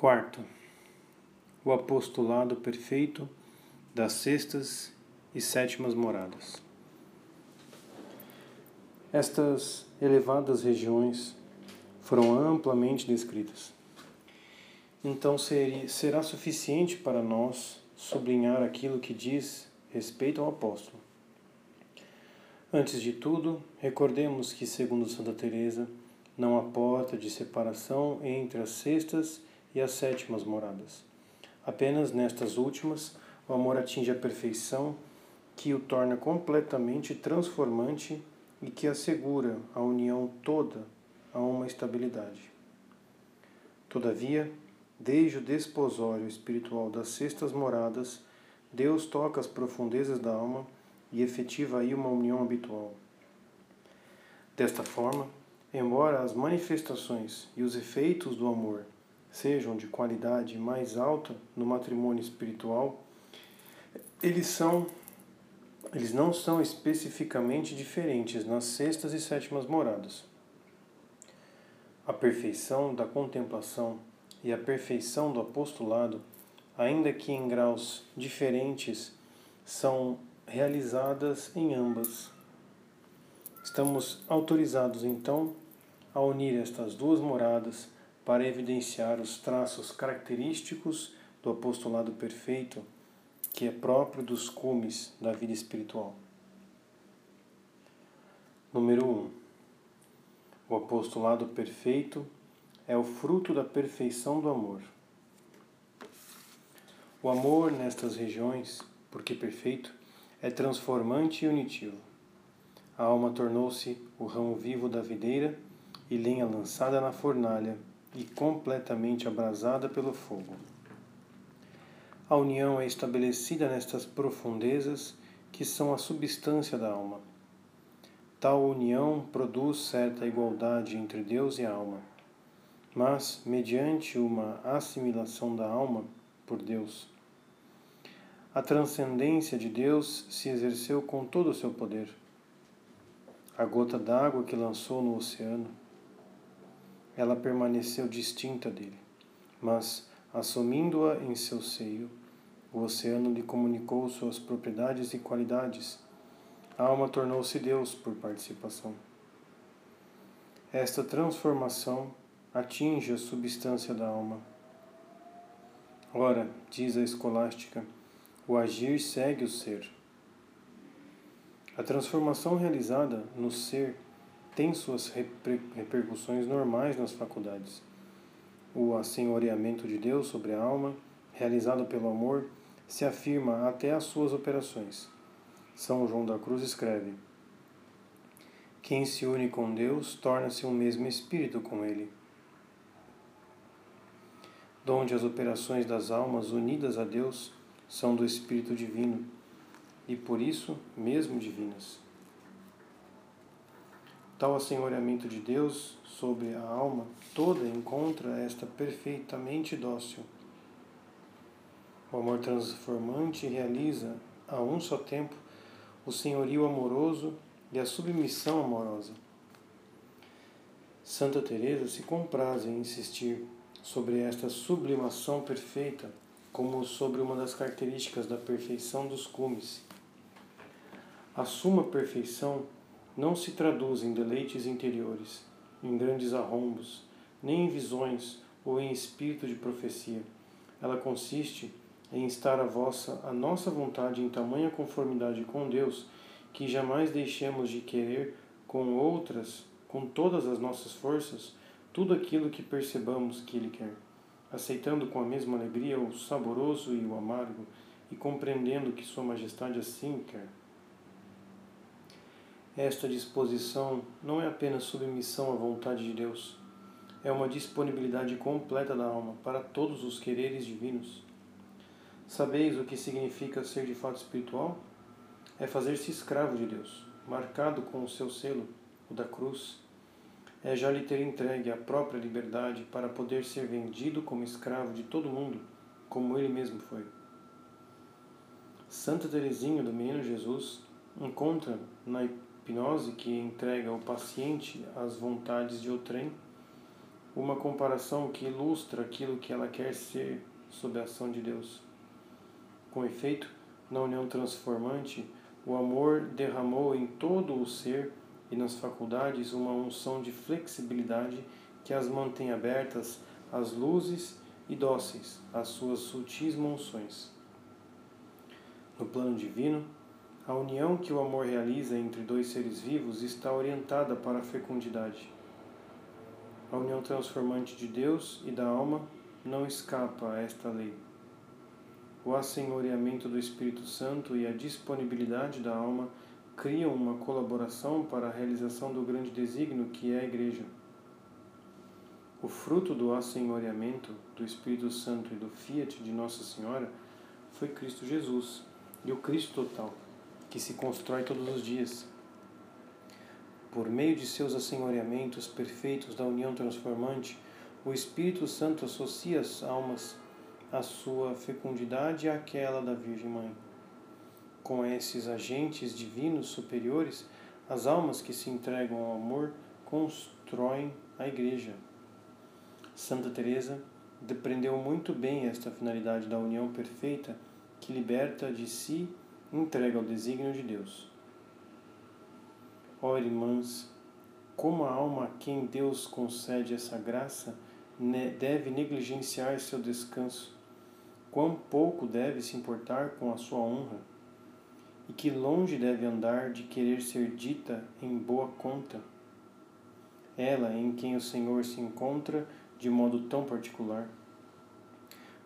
Quarto, o apostolado perfeito das sextas e sétimas moradas. Estas elevadas regiões foram amplamente descritas. Então será suficiente para nós sublinhar aquilo que diz respeito ao apóstolo. Antes de tudo, recordemos que, segundo Santa Teresa, não há porta de separação entre as sextas e as sétimas moradas. Apenas nestas últimas, o amor atinge a perfeição que o torna completamente transformante e que assegura a união toda a uma estabilidade. Todavia, desde o desposório espiritual das sextas moradas, Deus toca as profundezas da alma e efetiva aí uma união habitual. Desta forma, embora as manifestações e os efeitos do amor sejam de qualidade mais alta no matrimônio espiritual, eles são eles não são especificamente diferentes nas sextas e sétimas moradas. A perfeição da contemplação e a perfeição do apostolado, ainda que em graus diferentes, são realizadas em ambas. Estamos autorizados então a unir estas duas moradas para evidenciar os traços característicos do apostolado perfeito que é próprio dos cumes da vida espiritual. Número 1. Um, o apostolado perfeito é o fruto da perfeição do amor. O amor nestas regiões, porque perfeito, é transformante e unitivo. A alma tornou-se o ramo vivo da videira e lenha lançada na fornalha e completamente abrasada pelo fogo. A união é estabelecida nestas profundezas que são a substância da alma. Tal união produz certa igualdade entre Deus e a alma, mas mediante uma assimilação da alma por Deus. A transcendência de Deus se exerceu com todo o seu poder. A gota d'água que lançou no oceano, ela permaneceu distinta dele, mas, assumindo-a em seu seio, o oceano lhe comunicou suas propriedades e qualidades. A alma tornou-se Deus por participação. Esta transformação atinge a substância da alma. Ora, diz a escolástica, o agir segue o ser. A transformação realizada no ser tem suas repercussões normais nas faculdades. O assenhoreamento de Deus sobre a alma, realizado pelo amor, se afirma até as suas operações. São João da Cruz escreve: Quem se une com Deus torna-se um mesmo espírito com Ele. Donde as operações das almas unidas a Deus são do Espírito Divino e por isso mesmo divinas. Tal assenhoreamento de Deus sobre a alma toda encontra esta perfeitamente dócil o amor transformante realiza a um só tempo o senhorio amoroso e a submissão amorosa. Santa Teresa se compraz em insistir sobre esta sublimação perfeita como sobre uma das características da perfeição dos cumes. A suma perfeição não se traduz em deleites interiores, em grandes arrombos, nem em visões ou em espírito de profecia. Ela consiste em estar a vossa, a nossa vontade em tamanha conformidade com Deus, que jamais deixemos de querer com outras, com todas as nossas forças, tudo aquilo que percebamos que Ele quer, aceitando com a mesma alegria o saboroso e o amargo, e compreendendo que Sua Majestade assim quer. Esta disposição não é apenas submissão à vontade de Deus, é uma disponibilidade completa da alma para todos os quereres divinos Sabeis o que significa ser de fato espiritual? É fazer-se escravo de Deus, marcado com o seu selo, o da cruz. É já lhe ter entregue a própria liberdade para poder ser vendido como escravo de todo mundo, como ele mesmo foi. Santa Teresinha do Menino Jesus encontra na hipnose que entrega o paciente às vontades de outrem uma comparação que ilustra aquilo que ela quer ser sob a ação de Deus. Com efeito, na união transformante, o amor derramou em todo o ser e nas faculdades uma unção de flexibilidade que as mantém abertas às luzes e dóceis às suas sutis monções. No plano divino, a união que o amor realiza entre dois seres vivos está orientada para a fecundidade. A união transformante de Deus e da alma não escapa a esta lei. O assenhoreamento do Espírito Santo e a disponibilidade da alma criam uma colaboração para a realização do grande desígnio que é a Igreja. O fruto do assenhoreamento do Espírito Santo e do fiat de Nossa Senhora foi Cristo Jesus e o Cristo total, que se constrói todos os dias. Por meio de seus assenhoreamentos perfeitos da união transformante, o Espírito Santo associa as almas à sua fecundidade àquela da Virgem Mãe. Com esses agentes divinos superiores, as almas que se entregam ao amor constroem a Igreja. Santa Teresa depreendeu muito bem esta finalidade da união perfeita que liberta de si entrega ao desígnio de Deus. Ó irmãs, como a alma a quem Deus concede essa graça deve negligenciar seu descanso, quão pouco deve se importar com a sua honra, e que longe deve andar de querer ser dita em boa conta. Ela em quem o Senhor se encontra de modo tão particular.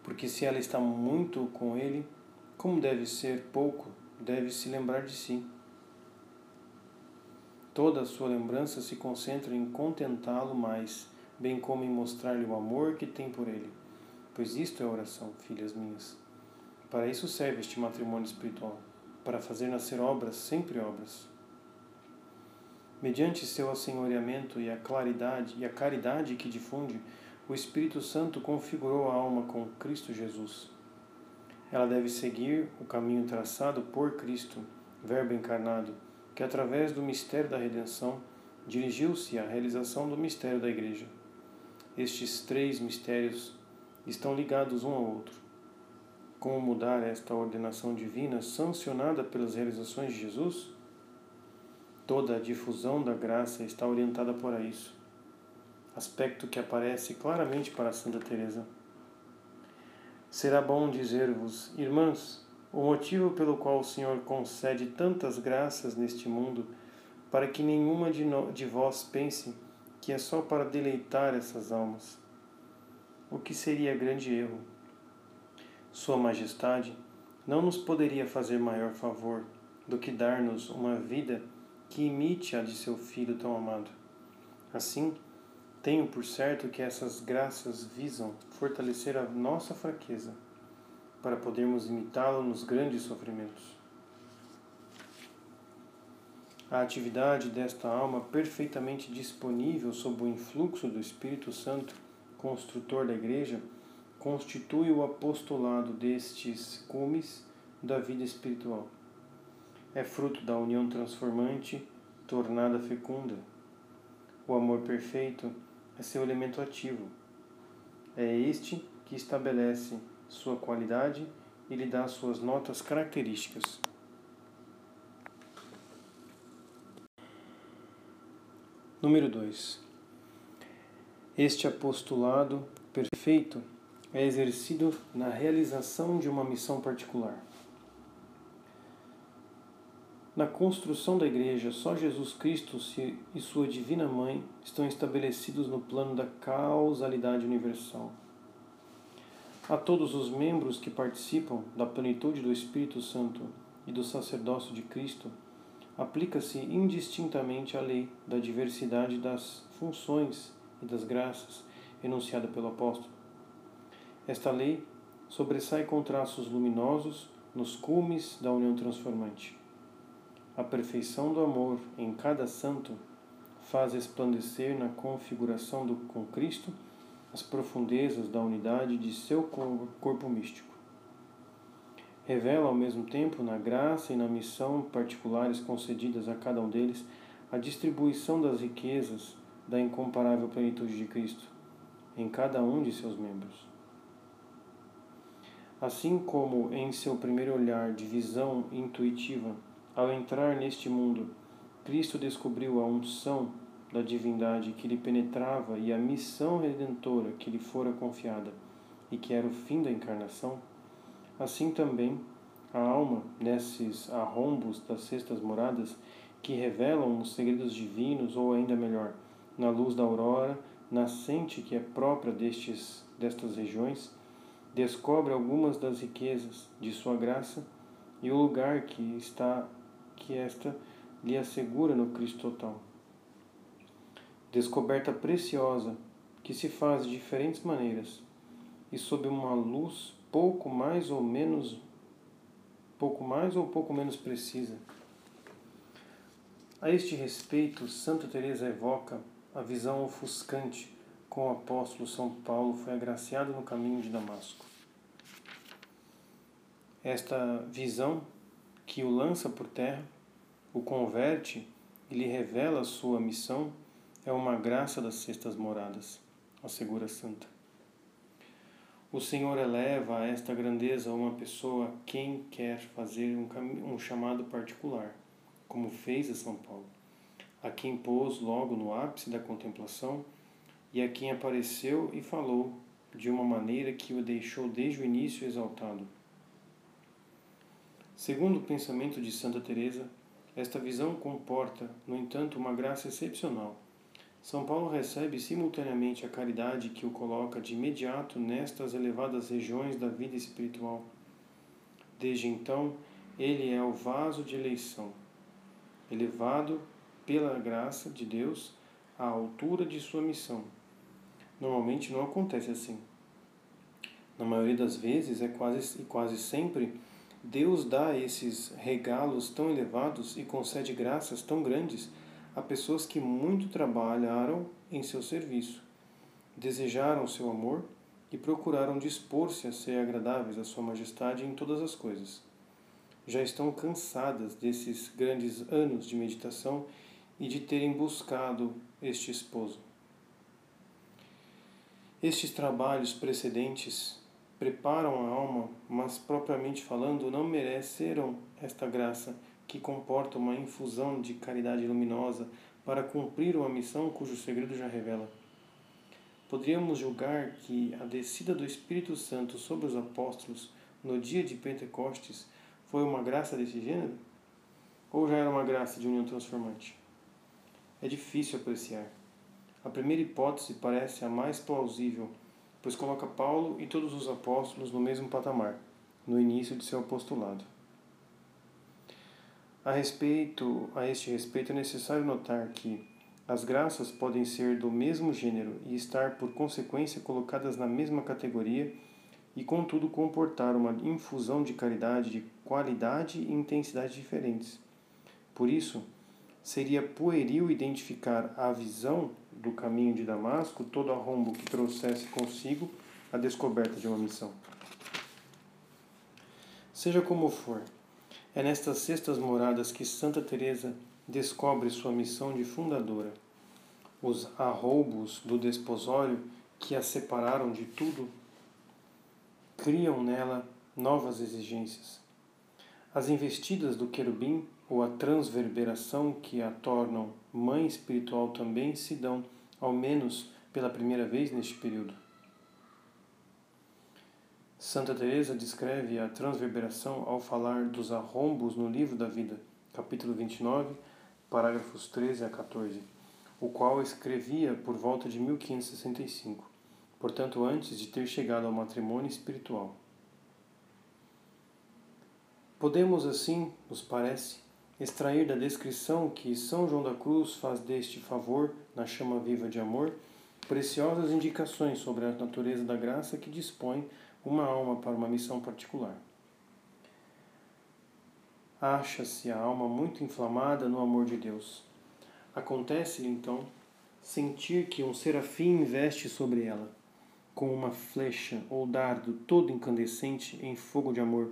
Porque se ela está muito com Ele, como deve ser pouco, deve se lembrar de si. Toda a sua lembrança se concentra em contentá-lo mais, bem como em mostrar-lhe o amor que tem por ele. Pois isto é oração, filhas minhas. Para isso serve este matrimônio espiritual, para fazer nascer obras, sempre obras. Mediante seu assenhoreamento e a claridade e a caridade que difunde, o Espírito Santo configurou a alma com Cristo Jesus ela deve seguir o caminho traçado por Cristo, Verbo encarnado, que através do mistério da redenção dirigiu-se à realização do mistério da Igreja. Estes três mistérios estão ligados um ao outro. Como mudar esta ordenação divina sancionada pelas realizações de Jesus? Toda a difusão da graça está orientada por isso, aspecto que aparece claramente para Santa Teresa. Será bom dizer-vos, irmãs, o motivo pelo qual o Senhor concede tantas graças neste mundo, para que nenhuma de, no, de vós pense que é só para deleitar essas almas. O que seria grande erro? Sua Majestade não nos poderia fazer maior favor do que dar-nos uma vida que imite a de seu Filho tão amado. Assim, tenho por certo que essas graças visam fortalecer a nossa fraqueza, para podermos imitá-lo nos grandes sofrimentos. A atividade desta alma perfeitamente disponível sob o influxo do Espírito Santo, construtor da Igreja, constitui o apostolado destes cumes da vida espiritual. É fruto da união transformante, tornada fecunda. O amor perfeito é seu elemento ativo. É este que estabelece sua qualidade e lhe dá suas notas características. Número 2. Este apostolado perfeito é exercido na realização de uma missão particular. Na construção da Igreja, só Jesus Cristo e sua Divina Mãe estão estabelecidos no plano da causalidade universal. A todos os membros que participam da plenitude do Espírito Santo e do sacerdócio de Cristo, aplica-se indistintamente a lei da diversidade das funções e das graças enunciada pelo apóstolo. Esta lei sobressai com traços luminosos nos cumes da união transformante a perfeição do amor em cada santo faz resplandecer na configuração do, com Cristo as profundezas da unidade de seu corpo místico. Revela ao mesmo tempo, na graça e na missão particulares concedidas a cada um deles, a distribuição das riquezas da incomparável plenitude de Cristo, em cada um de seus membros. Assim como em seu primeiro olhar de visão intuitiva, ao entrar neste mundo, Cristo descobriu a unção da divindade que lhe penetrava e a missão redentora que lhe fora confiada, e que era o fim da encarnação, assim também a alma, nesses arrombos das sextas moradas, que revelam os segredos divinos, ou ainda melhor, na luz da aurora nascente que é própria destes, destas regiões, descobre algumas das riquezas de sua graça e o lugar que está que esta lhe assegura no Cristo total. Descoberta preciosa que se faz de diferentes maneiras e sob uma luz pouco mais ou menos pouco mais ou pouco menos precisa. A este respeito, Santa Teresa evoca a visão ofuscante com o apóstolo São Paulo foi agraciado no caminho de Damasco. Esta visão que o lança por terra, o converte e lhe revela a sua missão é uma graça das sextas moradas, assegura Santa. O Senhor eleva a esta grandeza uma pessoa quem quer fazer um, um chamado particular, como fez a São Paulo, a quem pôs logo no ápice da contemplação e a quem apareceu e falou de uma maneira que o deixou desde o início exaltado. Segundo o pensamento de Santa Teresa, esta visão comporta, no entanto, uma graça excepcional. São Paulo recebe simultaneamente a caridade que o coloca de imediato nestas elevadas regiões da vida espiritual. Desde então, ele é o vaso de eleição, elevado pela graça de Deus à altura de sua missão Normalmente não acontece assim. Na maioria das vezes, é quase e quase sempre, Deus dá esses regalos tão elevados e concede graças tão grandes a pessoas que muito trabalharam em seu serviço, desejaram seu amor e procuraram dispor-se a ser agradáveis à Sua Majestade em todas as coisas. Já estão cansadas desses grandes anos de meditação e de terem buscado este esposo. Estes trabalhos precedentes preparam a alma, mas propriamente falando, não mereceram esta graça que comporta uma infusão de caridade luminosa para cumprir uma missão cujo segredo já revela. Poderíamos julgar que a descida do Espírito Santo sobre os apóstolos no dia de Pentecostes foi uma graça desse gênero? Ou já era uma graça de união transformante? É difícil apreciar. A primeira hipótese parece a mais plausível, pois coloca Paulo e todos os apóstolos no mesmo patamar, no início de seu apostolado. A respeito, a este respeito é necessário notar que as graças podem ser do mesmo gênero e estar por consequência colocadas na mesma categoria e contudo comportar uma infusão de caridade de qualidade e intensidade diferentes. Por isso, seria pueril identificar a visão do caminho de Damasco todo arrombo que trouxesse consigo a descoberta de uma missão. Seja como for, é nestas sextas moradas que Santa Teresa descobre sua missão de fundadora. Os arroubos do desposório que a separaram de tudo criam nela novas exigências. As investidas do querubim ou a transverberação que a tornam mãe espiritual também se dão, ao menos pela primeira vez neste período. Santa Teresa descreve a transverberação ao falar dos arrombos no livro da vida, capítulo 29, parágrafos 13 a 14, o qual escrevia por volta de 1565, portanto antes de ter chegado ao matrimônio espiritual. Podemos assim, nos parece, extrair da descrição que São João da Cruz faz deste favor na chama viva de amor preciosas indicações sobre a natureza da graça que dispõe uma alma para uma missão particular. Acha-se a alma muito inflamada no amor de Deus. Acontece-lhe então sentir que um serafim investe sobre ela, com uma flecha ou dardo todo incandescente em fogo de amor,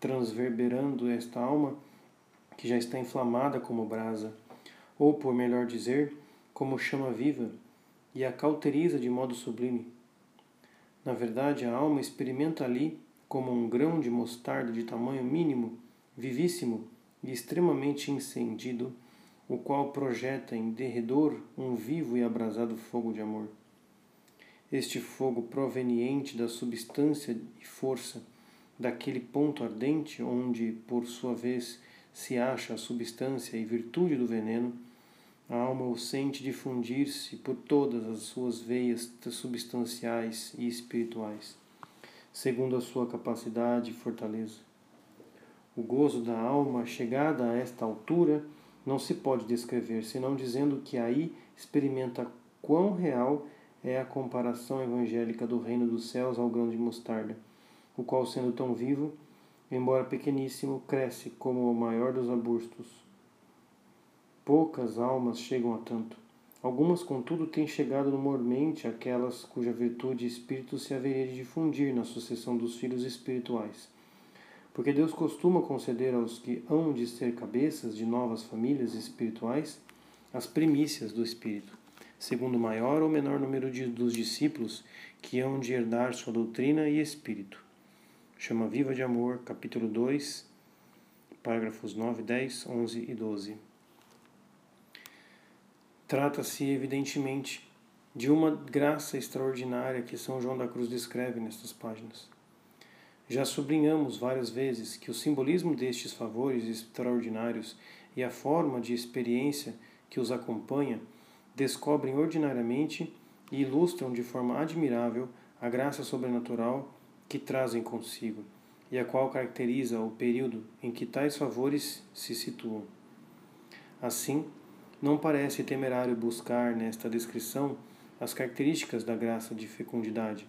transverberando esta alma que já está inflamada como brasa, ou, por melhor dizer, como chama viva, e a cauteriza de modo sublime, Na verdade, a alma experimenta ali, como um grão de mostarda de tamanho mínimo, vivíssimo e extremamente incendido, o qual projeta em derredor um vivo e abrasado fogo de amor. Este fogo proveniente da substância e força daquele ponto ardente onde, por sua vez, se acha a substância e virtude do veneno, a alma o sente difundir-se por todas as suas veias substanciais e espirituais, segundo a sua capacidade e fortaleza. O gozo da alma chegada a esta altura não se pode descrever, senão dizendo que aí experimenta quão real é a comparação evangélica do reino dos céus ao grão de mostarda, o qual, sendo tão vivo, embora pequeníssimo, cresce como o maior dos arbustos Poucas almas chegam a tanto. Algumas, contudo, têm chegado no mormente aquelas cuja virtude e espírito se haveria de difundir na sucessão dos filhos espirituais. Porque Deus costuma conceder aos que hão de ser cabeças de novas famílias espirituais as primícias do Espírito, segundo o maior ou menor número de, dos discípulos que hão de herdar sua doutrina e espírito. Chama Viva de Amor, capítulo 2, parágrafos 9, 10, 11 e 12. Trata-se, evidentemente, de uma graça extraordinária que São João da Cruz descreve nestas páginas. Já sublinhamos várias vezes que o simbolismo destes favores extraordinários e a forma de experiência que os acompanha descobrem ordinariamente e ilustram de forma admirável a graça sobrenatural que trazem consigo e a qual caracteriza o período em que tais favores se situam. Assim, não parece temerário buscar nesta descrição as características da graça de fecundidade,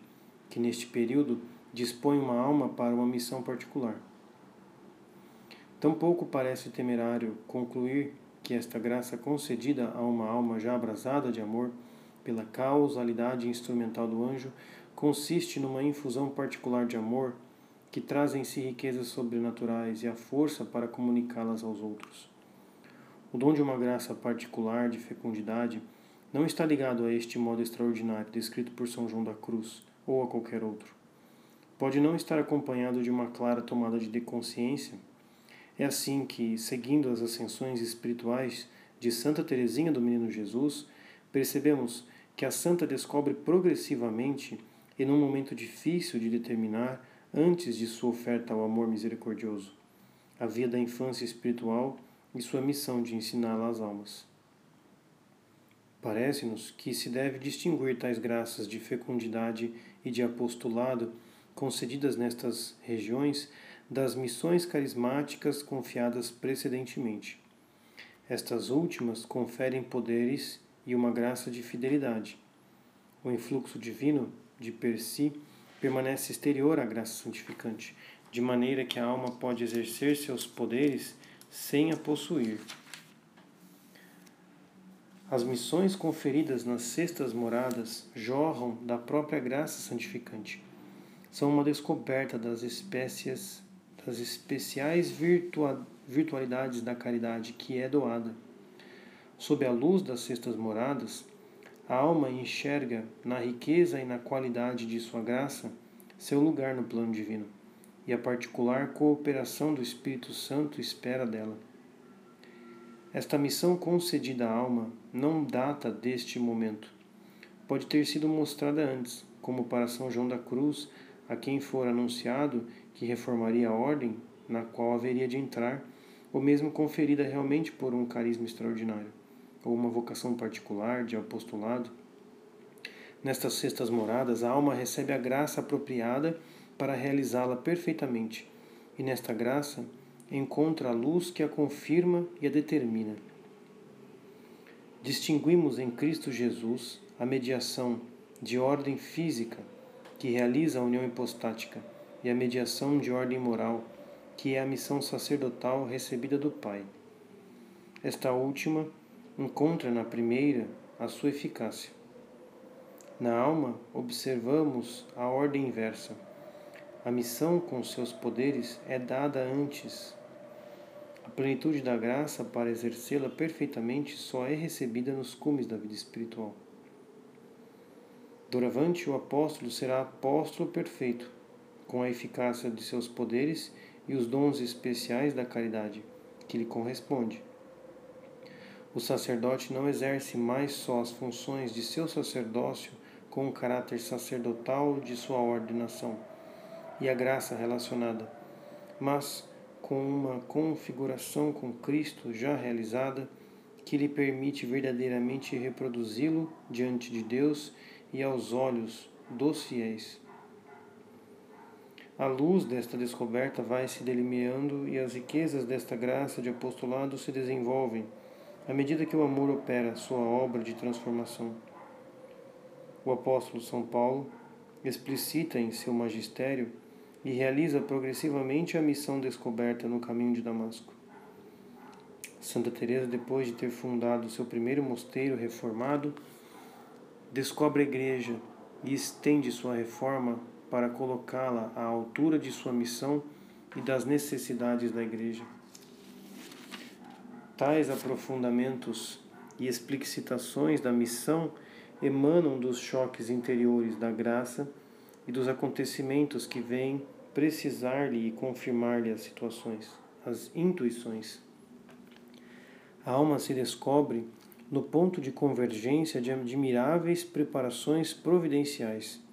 que neste período dispõe uma alma para uma missão particular. Tampouco parece temerário concluir que esta graça concedida a uma alma já abrasada de amor pela causalidade instrumental do anjo consiste numa infusão particular de amor que traz em si riquezas sobrenaturais e a força para comunicá-las aos outros. O dom de uma graça particular de fecundidade não está ligado a este modo extraordinário descrito por São João da Cruz ou a qualquer outro. Pode não estar acompanhado de uma clara tomada de consciência. É assim que, seguindo as ascensões espirituais de Santa Teresinha do Menino Jesus, percebemos que a santa descobre progressivamente e num momento difícil de determinar antes de sua oferta ao amor misericordioso, a via da infância espiritual e sua missão de ensiná-la às almas. Parece-nos que se deve distinguir tais graças de fecundidade e de apostolado concedidas nestas regiões das missões carismáticas confiadas precedentemente. Estas últimas conferem poderes e uma graça de fidelidade. O influxo divino, de per si, permanece exterior à graça santificante, de maneira que a alma pode exercer seus poderes sem a possuir. As missões conferidas nas sextas moradas jorram da própria graça santificante. São uma descoberta das espécies, das especiais virtua, virtualidades da caridade que é doada. Sob a luz das sextas moradas, a alma enxerga na riqueza e na qualidade de sua graça seu lugar no plano divino e a particular cooperação do Espírito Santo espera dela. Esta missão concedida à alma não data deste momento. Pode ter sido mostrada antes, como para São João da Cruz, a quem for anunciado que reformaria a ordem na qual haveria de entrar, ou mesmo conferida realmente por um carisma extraordinário, ou uma vocação particular de apostolado. Nestas sextas moradas, a alma recebe a graça apropriada para realizá-la perfeitamente, e nesta graça encontra a luz que a confirma e a determina. Distinguimos em Cristo Jesus a mediação de ordem física, que realiza a união hipostática, e a mediação de ordem moral, que é a missão sacerdotal recebida do Pai. Esta última encontra na primeira a sua eficácia. Na alma, observamos a ordem inversa a missão com seus poderes é dada antes. A plenitude da graça para exercê-la perfeitamente só é recebida nos cumes da vida espiritual. Doravante, o apóstolo será apóstolo perfeito, com a eficácia de seus poderes e os dons especiais da caridade, que lhe corresponde. O sacerdote não exerce mais só as funções de seu sacerdócio com o caráter sacerdotal de sua ordenação e a graça relacionada, mas com uma configuração com Cristo já realizada que lhe permite verdadeiramente reproduzi-lo diante de Deus e aos olhos dos fiéis. A luz desta descoberta vai se delineando e as riquezas desta graça de apostolado se desenvolvem à medida que o amor opera sua obra de transformação. O apóstolo São Paulo explicita em seu magistério e realiza progressivamente a missão descoberta no caminho de Damasco. Santa Teresa, depois de ter fundado seu primeiro mosteiro reformado, descobre a igreja e estende sua reforma para colocá-la à altura de sua missão e das necessidades da igreja. Tais aprofundamentos e explicitações da missão emanam dos choques interiores da graça e dos acontecimentos que vêm precisar-lhe e confirmar-lhe as situações, as intuições. A alma se descobre no ponto de convergência de admiráveis preparações providenciais.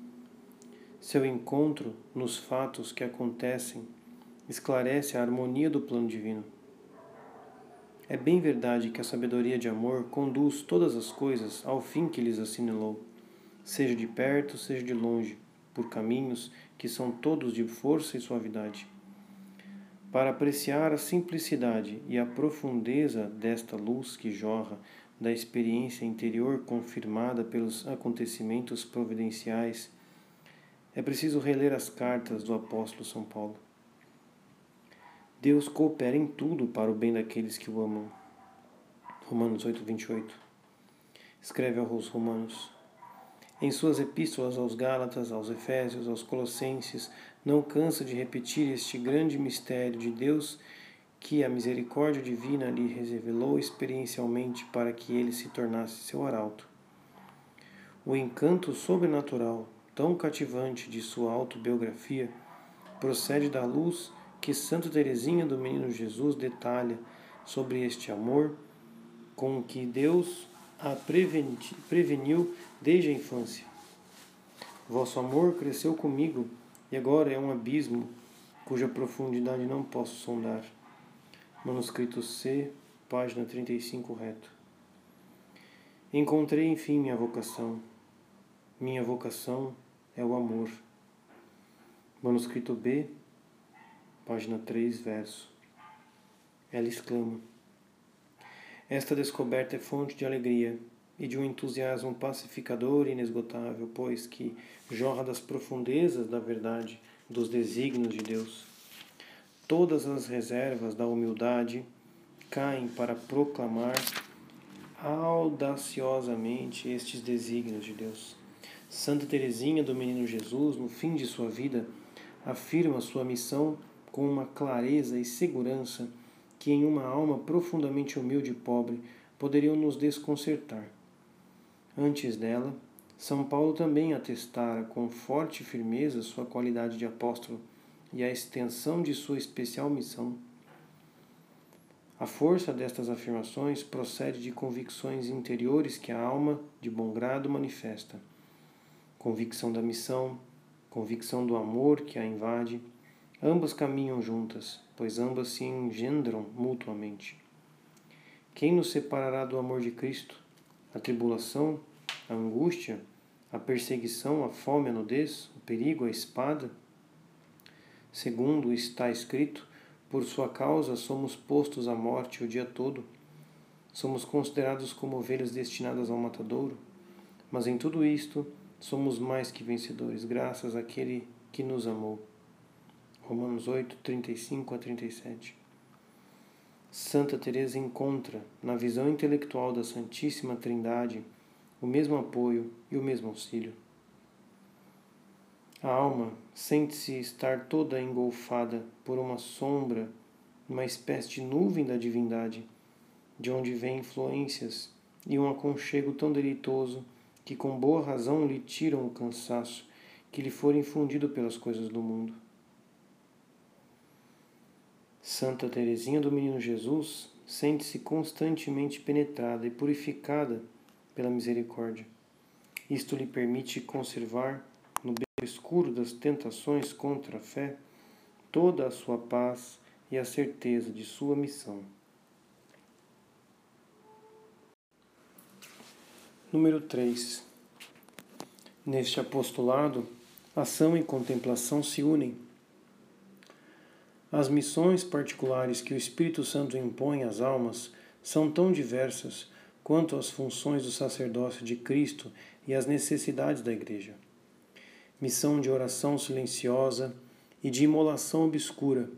Seu encontro nos fatos que acontecem esclarece a harmonia do plano divino. É bem verdade que a sabedoria de amor conduz todas as coisas ao fim que lhes assinalou, seja de perto, seja de longe, por caminhos que são todos de força e suavidade. Para apreciar a simplicidade e a profundeza desta luz que jorra da experiência interior confirmada pelos acontecimentos providenciais, é preciso reler as cartas do apóstolo São Paulo. Deus coopera em tudo para o bem daqueles que o amam. Romanos 8, 28. Escreve aos Romanos. Em suas epístolas aos Gálatas, aos Efésios, aos Colossenses, não cansa de repetir este grande mistério de Deus que a misericórdia divina lhe revelou experiencialmente para que ele se tornasse seu arauto. O encanto sobrenatural, tão cativante de sua autobiografia, procede da luz que Santa Teresinha do Menino Jesus detalha sobre este amor com que Deus a preveniu desde a infância. Vosso amor cresceu comigo e agora é um abismo cuja profundidade não posso sondar. Manuscrito C, página 35, reto. Encontrei enfim minha vocação. Minha vocação é o amor. Manuscrito B, página 3, verso. Ela exclama: Esta descoberta é fonte de alegria e de um entusiasmo pacificador e inesgotável, pois que jorra das profundezas da verdade, dos desígnios de Deus. Todas as reservas da humildade caem para proclamar audaciosamente estes desígnios de Deus. Santa Teresinha do Menino Jesus, no fim de sua vida, afirma sua missão com uma clareza e segurança que em uma alma profundamente humilde e pobre poderiam nos desconcertar. Antes dela, São Paulo também atestara com forte firmeza sua qualidade de apóstolo e a extensão de sua especial missão. A força destas afirmações procede de convicções interiores que a alma, de bom grado, manifesta. Convicção da missão, convicção do amor que a invade, Ambas caminham juntas, pois ambas se engendram mutuamente. Quem nos separará do amor de Cristo? A tribulação, a angústia, a perseguição, a fome, a nudez, o perigo, a espada? Segundo está escrito, por sua causa somos postos à morte o dia todo. Somos considerados como ovelhas destinadas ao matadouro. Mas em tudo isto somos mais que vencedores, graças àquele que nos amou. Romanos 8, 35 a 37. Santa Teresa encontra na visão intelectual da Santíssima Trindade o mesmo apoio e o mesmo auxílio. A alma sente-se estar toda engolfada por uma sombra, uma espécie de nuvem da divindade, de onde vêm influências e um aconchego tão deleitoso que com boa razão lhe tiram o cansaço que lhe for infundido pelas coisas do mundo. Santa Teresinha do Menino Jesus sente-se constantemente penetrada e purificada pela misericórdia. Isto lhe permite conservar, no beco escuro das tentações contra a fé, toda a sua paz e a certeza de sua missão. Número 3. Neste apostolado, ação e contemplação se unem. As missões particulares que o Espírito Santo impõe às almas são tão diversas quanto as funções do sacerdócio de Cristo e as necessidades da Igreja. Missão de oração silenciosa e de imolação obscura,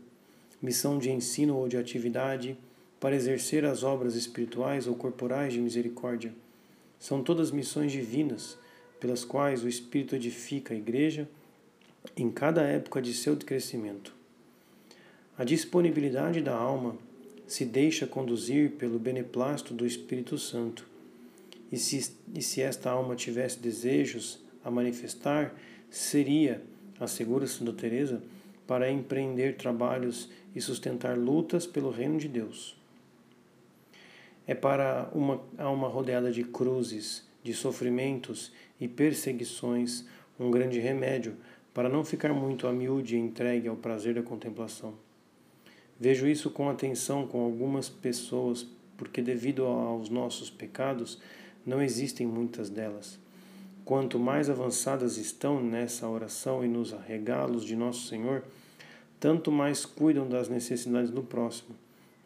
missão de ensino ou de atividade para exercer as obras espirituais ou corporais de misericórdia. São todas missões divinas pelas quais o Espírito edifica a Igreja em cada época de seu crescimento. A disponibilidade da alma se deixa conduzir pelo beneplácito do Espírito Santo. E se, e se esta alma tivesse desejos a manifestar, seria, assegura Santa Teresa, para empreender trabalhos e sustentar lutas pelo reino de Deus. É para uma alma rodeada de cruzes, de sofrimentos e perseguições um grande remédio para não ficar muito a miúde entregue ao prazer da contemplação. Vejo isso com atenção com algumas pessoas, porque devido aos nossos pecados, não existem muitas delas. Quanto mais avançadas estão nessa oração e nos regalos de Nosso Senhor, tanto mais cuidam das necessidades do próximo,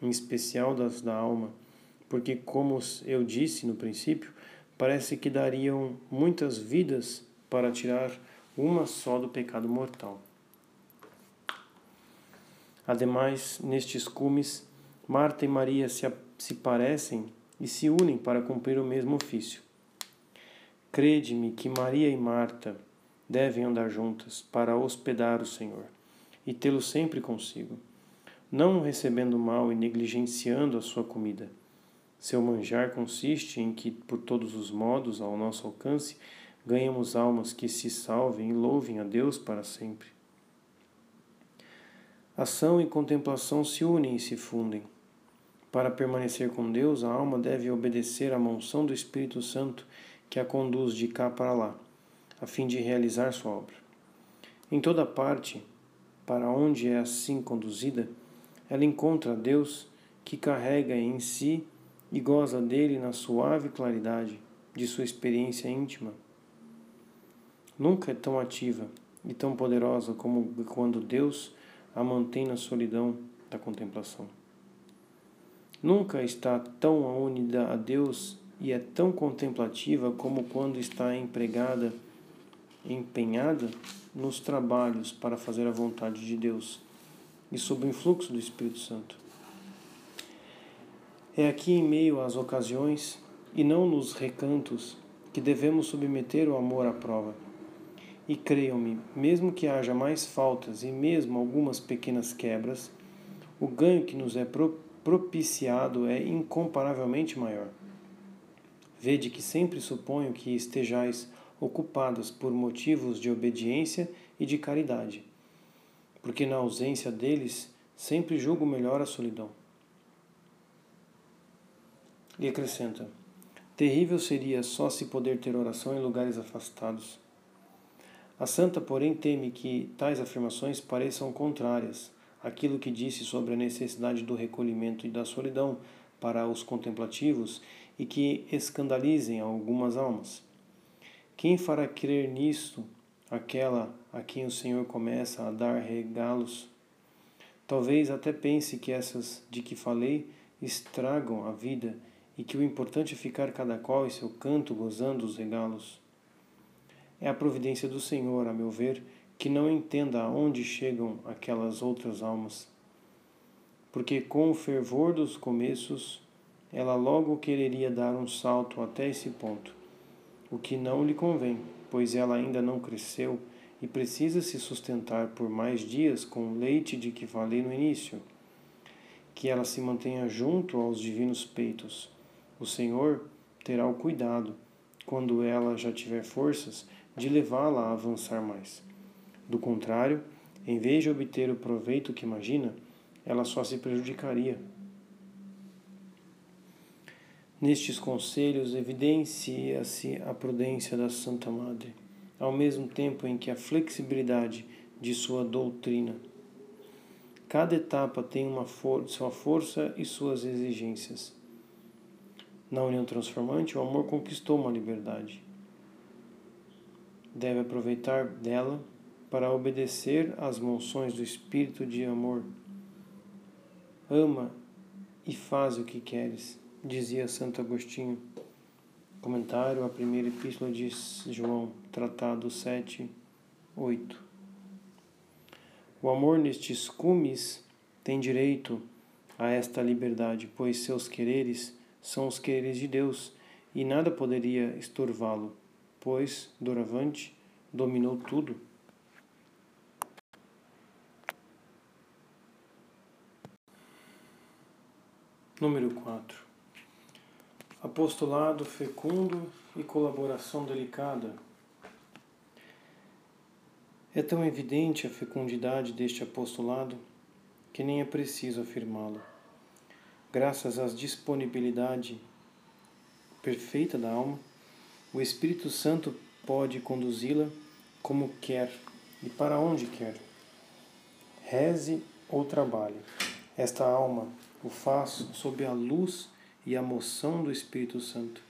em especial das da alma, porque, como eu disse no princípio, parece que dariam muitas vidas para tirar uma só do pecado mortal. Ademais, nestes cumes, Marta e Maria se, se parecem e se unem para cumprir o mesmo ofício. Crede-me que Maria e Marta devem andar juntas para hospedar o Senhor e tê-lo sempre consigo, não recebendo mal e negligenciando a sua comida seu manjar consiste em que, por todos os modos ao nosso alcance, ganhamos almas que se salvem e louvem a Deus para sempre. Ação e contemplação se unem e se fundem. Para permanecer com Deus, a alma deve obedecer à monção do Espírito Santo que a conduz de cá para lá, a fim de realizar sua obra. Em toda parte, para onde é assim conduzida, ela encontra Deus que carrega em si e goza dele na suave claridade de sua experiência íntima. Nunca é tão ativa e tão poderosa como quando Deus a mantém na solidão da contemplação. Nunca está tão unida a Deus e é tão contemplativa como quando está empregada, empenhada nos trabalhos para fazer a vontade de Deus e sob o influxo do Espírito Santo. É aqui em meio às ocasiões e não nos recantos que devemos submeter o amor à prova. E creiam-me, mesmo que haja mais faltas e mesmo algumas pequenas quebras, o ganho que nos é propiciado é incomparavelmente maior. Vede que sempre suponho que estejais ocupadas por motivos de obediência e de caridade, porque na ausência deles sempre julgo melhor a solidão. E acrescenta: Terrível seria só se poder ter oração em lugares afastados. A santa, porém, teme que tais afirmações pareçam contrárias àquilo que disse sobre a necessidade do recolhimento e da solidão para os contemplativos e que escandalizem algumas almas. Quem fará crer nisto aquela a quem o Senhor começa a dar regalos? Talvez até pense que essas de que falei estragam a vida e que o importante é ficar cada qual em seu canto gozando os regalos. É a providência do Senhor, a meu ver, que não entenda aonde chegam aquelas outras almas. Porque com o fervor dos começos, ela logo quereria dar um salto até esse ponto, o que não lhe convém, pois ela ainda não cresceu e precisa se sustentar por mais dias com o leite de que falei no início. Que ela se mantenha junto aos divinos peitos o Senhor terá o cuidado quando ela já tiver forças, de levá-la a avançar mais. Do contrário, em vez de obter o proveito que imagina, ela só se prejudicaria. Nestes conselhos evidencia-se a prudência da Santa Madre, ao mesmo tempo em que a flexibilidade de sua doutrina. Cada etapa tem uma for sua força e suas exigências. Na união transformante, o amor conquistou uma liberdade. Deve aproveitar dela para obedecer às monções do espírito de amor. Ama e faz o que queres, dizia Santo Agostinho. Comentário à primeira epístola de João, tratado 7, 8. O amor nestes cumes tem direito a esta liberdade, pois seus quereres são os quereres de Deus e nada poderia estorvá-lo, pois, doravante, dominou tudo. Número 4. Apostolado fecundo e colaboração delicada. É tão evidente a fecundidade deste apostolado que nem é preciso afirmá-lo. Graças à disponibilidade perfeita da alma, o Espírito Santo pode conduzi-la como quer e para onde quer. Reze ou trabalhe. Esta alma o faço sob a luz e a moção do Espírito Santo.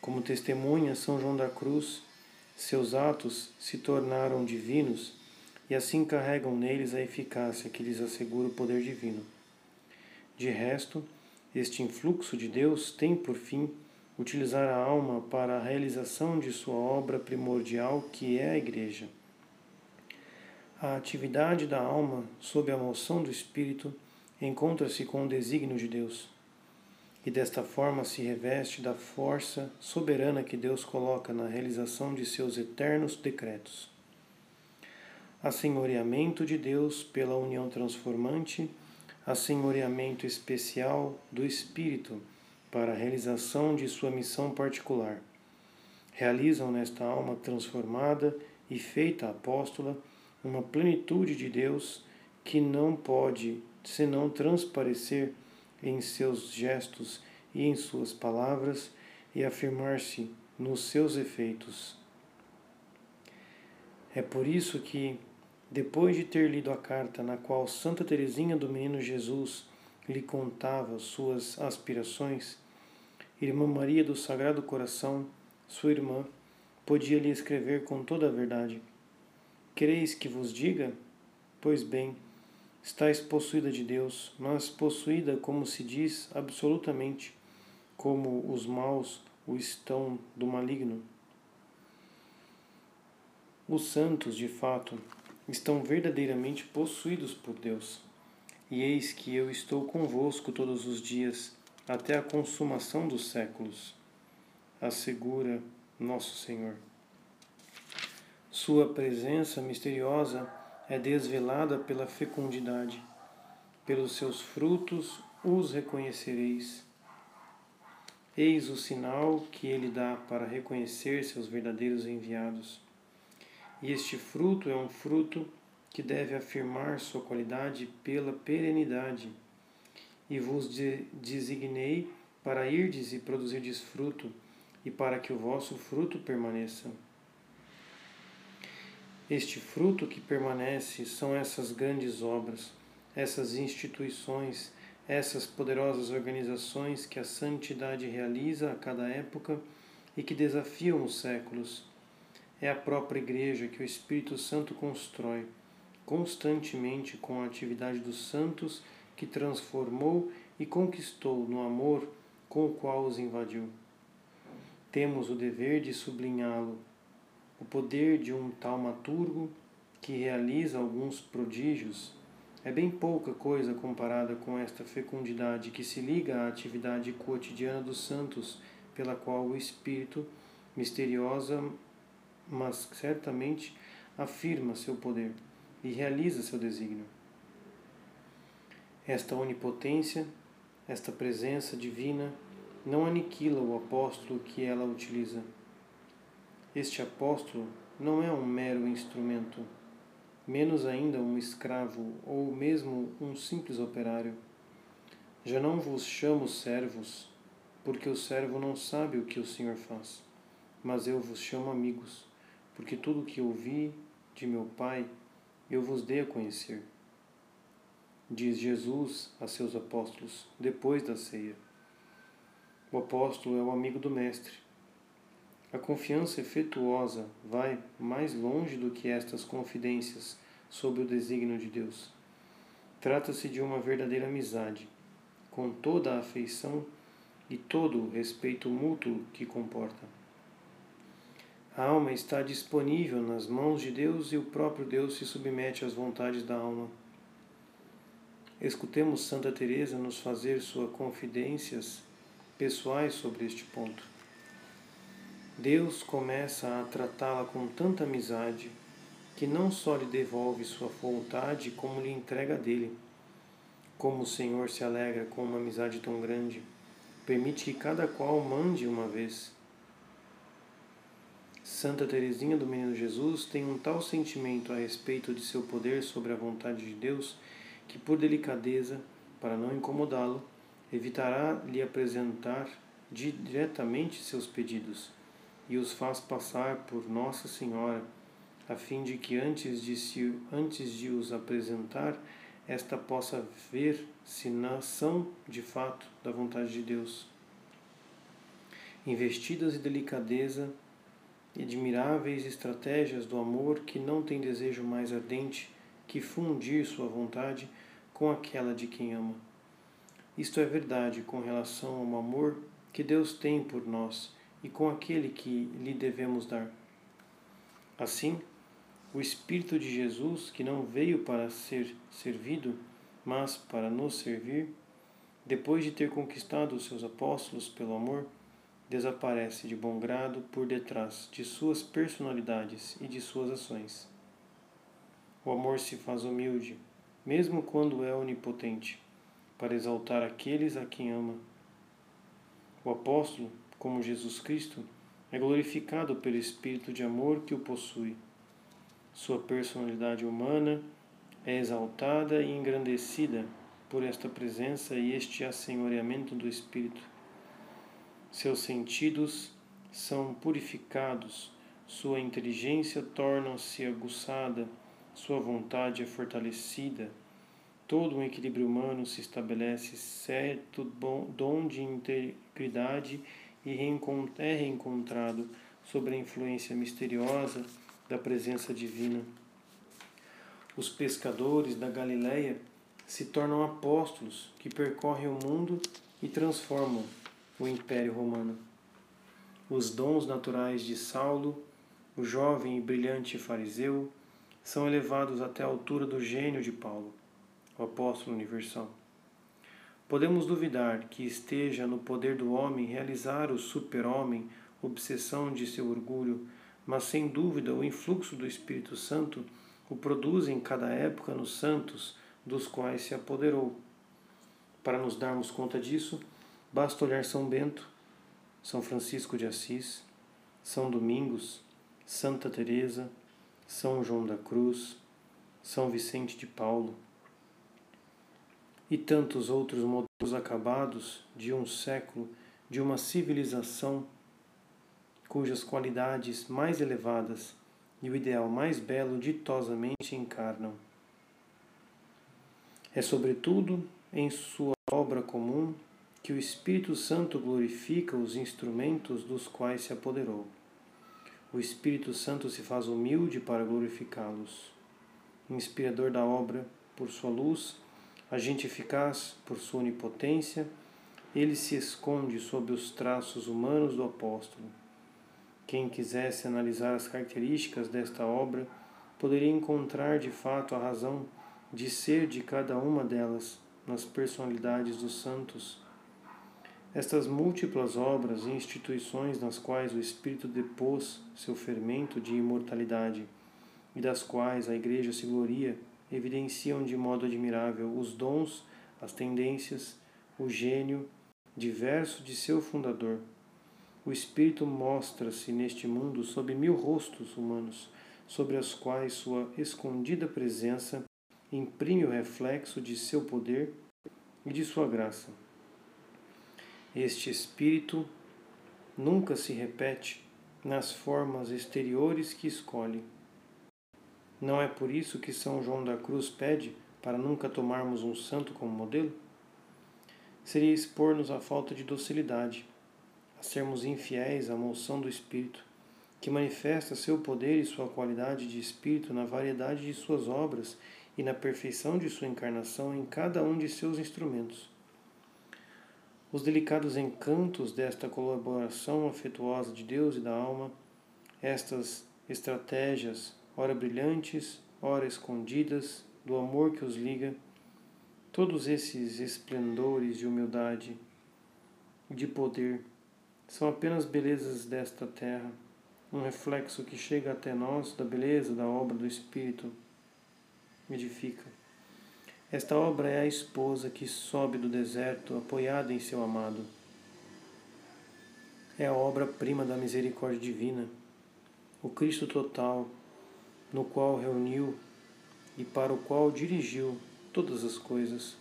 Como testemunha São João da Cruz, seus atos se tornaram divinos e assim carregam neles a eficácia que lhes assegura o poder divino. De resto, este influxo de Deus tem por fim utilizar a alma para a realização de sua obra primordial, que é a Igreja. A atividade da alma, sob a moção do Espírito, encontra-se com o desígnio de Deus e desta forma se reveste da força soberana que Deus coloca na realização de seus eternos decretos. Assenhoreamento de Deus pela união transformante, assenhoreamento especial do Espírito para a realização de sua missão particular. Realizam nesta alma transformada e feita apóstola uma plenitude de Deus que não pode senão transparecer em seus gestos e em suas palavras e afirmar-se nos seus efeitos. É por isso que, depois de ter lido a carta na qual Santa Teresinha do Menino Jesus lhe contava suas aspirações, Irmã Maria do Sagrado Coração, sua irmã, podia lhe escrever com toda a verdade. Quereis que vos diga? Pois bem, Estais possuída de Deus, mas possuída, como se diz, absolutamente, como os maus o estão do maligno. Os santos, de fato, estão verdadeiramente possuídos por Deus. E eis que eu estou convosco todos os dias, até a consumação dos séculos, assegura nosso Senhor. Sua presença misteriosa é desvelada pela fecundidade. Pelos seus frutos os reconhecereis. Eis o sinal que ele dá para reconhecer seus verdadeiros enviados. E este fruto é um fruto que deve afirmar sua qualidade pela perenidade. E vos designei para irdes e produzirdes fruto, e para que o vosso fruto permaneça. Este fruto que permanece são essas grandes obras, essas instituições, essas poderosas organizações que a santidade realiza a cada época e que desafiam os séculos. É a própria Igreja que o Espírito Santo constrói, constantemente com a atividade dos santos que transformou e conquistou no amor com o qual os invadiu. Temos o dever de sublinhá-lo o poder de um taumaturgo que realiza alguns prodígios é bem pouca coisa comparada com esta fecundidade que se liga à atividade cotidiana dos santos, pela qual o Espírito, misteriosa, mas certamente afirma seu poder e realiza seu desígnio. Esta onipotência, esta presença divina, não aniquila o apóstolo que ela utiliza Este apóstolo não é um mero instrumento, menos ainda um escravo ou mesmo um simples operário. Já não vos chamo servos, porque o servo não sabe o que o Senhor faz, mas eu vos chamo amigos, porque tudo o que ouvi de meu Pai eu vos dei a conhecer. Diz Jesus a seus apóstolos depois da ceia. O apóstolo é o amigo do Mestre a confiança efetuosa vai mais longe do que estas confidências sobre o desígnio de Deus. Trata-se de uma verdadeira amizade, com toda a afeição e todo o respeito mútuo que comporta. A alma está disponível nas mãos de Deus e o próprio Deus se submete às vontades da alma. Escutemos Santa Teresa nos fazer suas confidências pessoais sobre este ponto. Deus começa a tratá-la com tanta amizade que não só lhe devolve sua vontade, como lhe entrega dele. Como o Senhor se alegra com uma amizade tão grande, permite que cada qual mande uma vez. Santa Teresinha do Menino Jesus tem um tal sentimento a respeito de seu poder sobre a vontade de Deus que, por delicadeza, para não incomodá-lo, evitará lhe apresentar diretamente seus pedidos e os faz passar por Nossa Senhora, a fim de que antes de, se, antes de os apresentar, esta possa ver se não são de fato da vontade de Deus. Investidas de delicadeza e admiráveis estratégias do amor que não tem desejo mais ardente que fundir sua vontade com aquela de quem ama. Isto é verdade com relação ao amor que Deus tem por nós e com aquele que lhe devemos dar. Assim, o Espírito de Jesus, que não veio para ser servido, mas para nos servir, depois de ter conquistado os seus apóstolos pelo amor, desaparece de bom grado por detrás de suas personalidades e de suas ações. O amor se faz humilde, mesmo quando é onipotente, para exaltar aqueles a quem ama. O apóstolo como Jesus Cristo, é glorificado pelo espírito de amor que o possui. Sua personalidade humana é exaltada e engrandecida por esta presença e este assenhoreamento do espírito. Seus sentidos são purificados, sua inteligência torna-se aguçada, sua vontade é fortalecida. Todo um equilíbrio humano se estabelece, certo dom de integridade e é reencontrado sob a influência misteriosa da presença divina. Os pescadores da Galileia se tornam apóstolos que percorrem o mundo e transformam o Império Romano. Os dons naturais de Saulo, o jovem e brilhante fariseu, são elevados até a altura do gênio de Paulo, o apóstolo universal. Podemos duvidar que esteja no poder do homem realizar o super-homem, obsessão de seu orgulho, mas sem dúvida o influxo do Espírito Santo o produz em cada época nos santos dos quais se apoderou. Para nos darmos conta disso, basta olhar São Bento, São Francisco de Assis, São Domingos, Santa Teresa, São João da Cruz, São Vicente de Paulo e tantos outros modelos acabados de um século de uma civilização cujas qualidades mais elevadas e o ideal mais belo ditosamente encarnam. É sobretudo em sua obra comum que o Espírito Santo glorifica os instrumentos dos quais se apoderou. O Espírito Santo se faz humilde para glorificá-los. Inspirador da obra, por sua luz, agente eficaz por sua onipotência, ele se esconde sob os traços humanos do apóstolo. Quem quisesse analisar as características desta obra poderia encontrar de fato a razão de ser de cada uma delas nas personalidades dos santos. Estas múltiplas obras e instituições nas quais o Espírito depôs seu fermento de imortalidade e das quais a Igreja se gloria evidenciam de modo admirável os dons, as tendências, o gênio diverso de seu fundador. o Espírito mostra-se neste mundo sob mil rostos humanos, sobre os quais sua escondida presença imprime o reflexo de seu poder e de sua graça. Este Espírito nunca se repete nas formas exteriores que escolhe. Não é por isso que São João da Cruz pede para nunca tomarmos um santo como modelo? Seria expor-nos à falta de docilidade, a sermos infiéis à moção do Espírito, que manifesta seu poder e sua qualidade de Espírito na variedade de suas obras e na perfeição de sua encarnação em cada um de seus instrumentos. Os delicados encantos desta colaboração afetuosa de Deus e da alma, estas estratégias, ora brilhantes, ora escondidas, do amor que os liga, todos esses esplendores de humildade, de poder, são apenas belezas desta terra, um reflexo que chega até nós da beleza da obra do Espírito edifica. Esta obra é a esposa que sobe do deserto apoiada em seu amado. É a obra-prima da misericórdia divina, o Cristo total, no qual reuniu e para o qual dirigiu todas as coisas.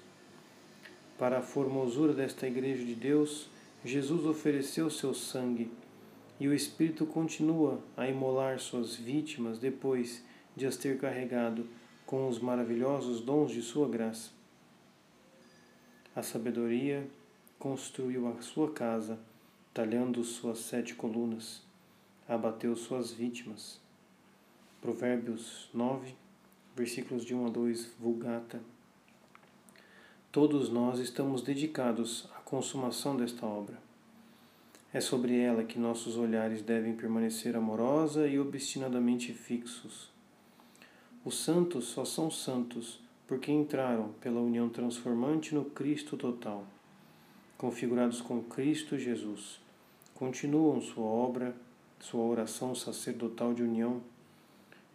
Para a formosura desta Igreja de Deus, Jesus ofereceu seu sangue e o Espírito continua a imolar suas vítimas depois de as ter carregado com os maravilhosos dons de sua graça. A sabedoria construiu a sua casa, talhando suas sete colunas, abateu suas vítimas. Provérbios 9, versículos de 1 a 2, Vulgata. Todos nós estamos dedicados à consumação desta obra. É sobre ela que nossos olhares devem permanecer amorosa e obstinadamente fixos os santos só são santos porque entraram pela união transformante no Cristo total. Configurados com Cristo Jesus, continuam sua obra, sua oração sacerdotal de união,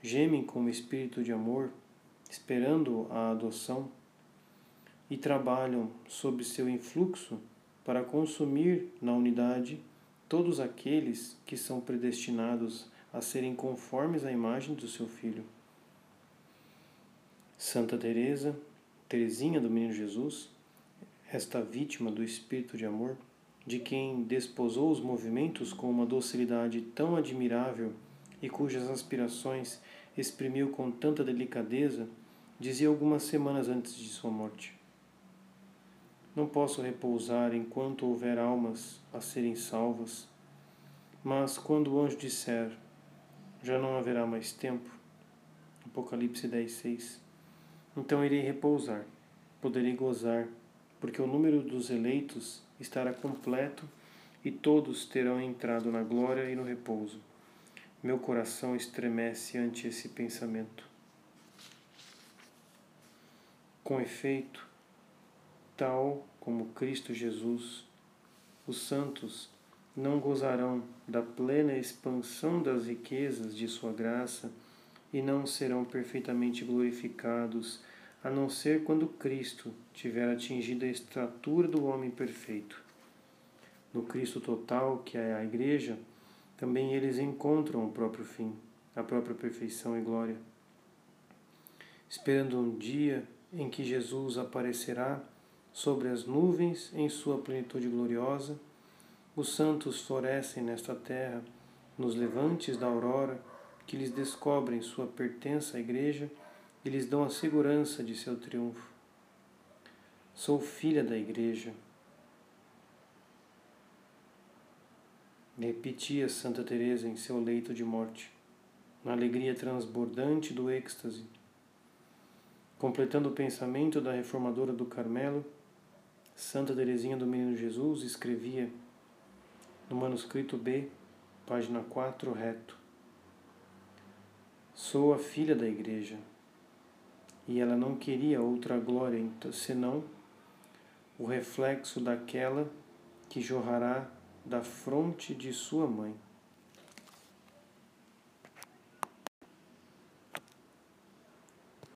gemem como espírito de amor, esperando a adoção, e trabalham sob seu influxo para consumir na unidade todos aqueles que são predestinados a serem conformes à imagem do seu Filho. Santa Teresa, Teresinha do Menino Jesus, esta vítima do espírito de amor, de quem desposou os movimentos com uma docilidade tão admirável e cujas aspirações exprimiu com tanta delicadeza, dizia algumas semanas antes de sua morte: Não posso repousar enquanto houver almas a serem salvas, mas quando o anjo disser: Já não haverá mais tempo. Apocalipse 10, 6 então irei repousar, poderei gozar, porque o número dos eleitos estará completo e todos terão entrado na glória e no repouso. Meu coração estremece ante esse pensamento. Com efeito, tal como Cristo Jesus, os santos não gozarão da plena expansão das riquezas de Sua graça e não serão perfeitamente glorificados, a não ser quando Cristo tiver atingido a estatura do homem perfeito. No Cristo total, que é a Igreja, também eles encontram o próprio fim, a própria perfeição e glória. Esperando um dia em que Jesus aparecerá sobre as nuvens em sua plenitude gloriosa, os santos florescem nesta terra, nos levantes da aurora, que lhes descobrem sua pertença à Igreja e lhes dão a segurança de seu triunfo. Sou filha da Igreja. Repetia Santa Teresa em seu leito de morte, na alegria transbordante do êxtase. Completando o pensamento da reformadora do Carmelo, Santa Teresinha do Menino Jesus escrevia no manuscrito B, página 4, reto: Sou a filha da igreja. E ela não queria outra glória senão o reflexo daquela que jorrará da fronte de sua mãe.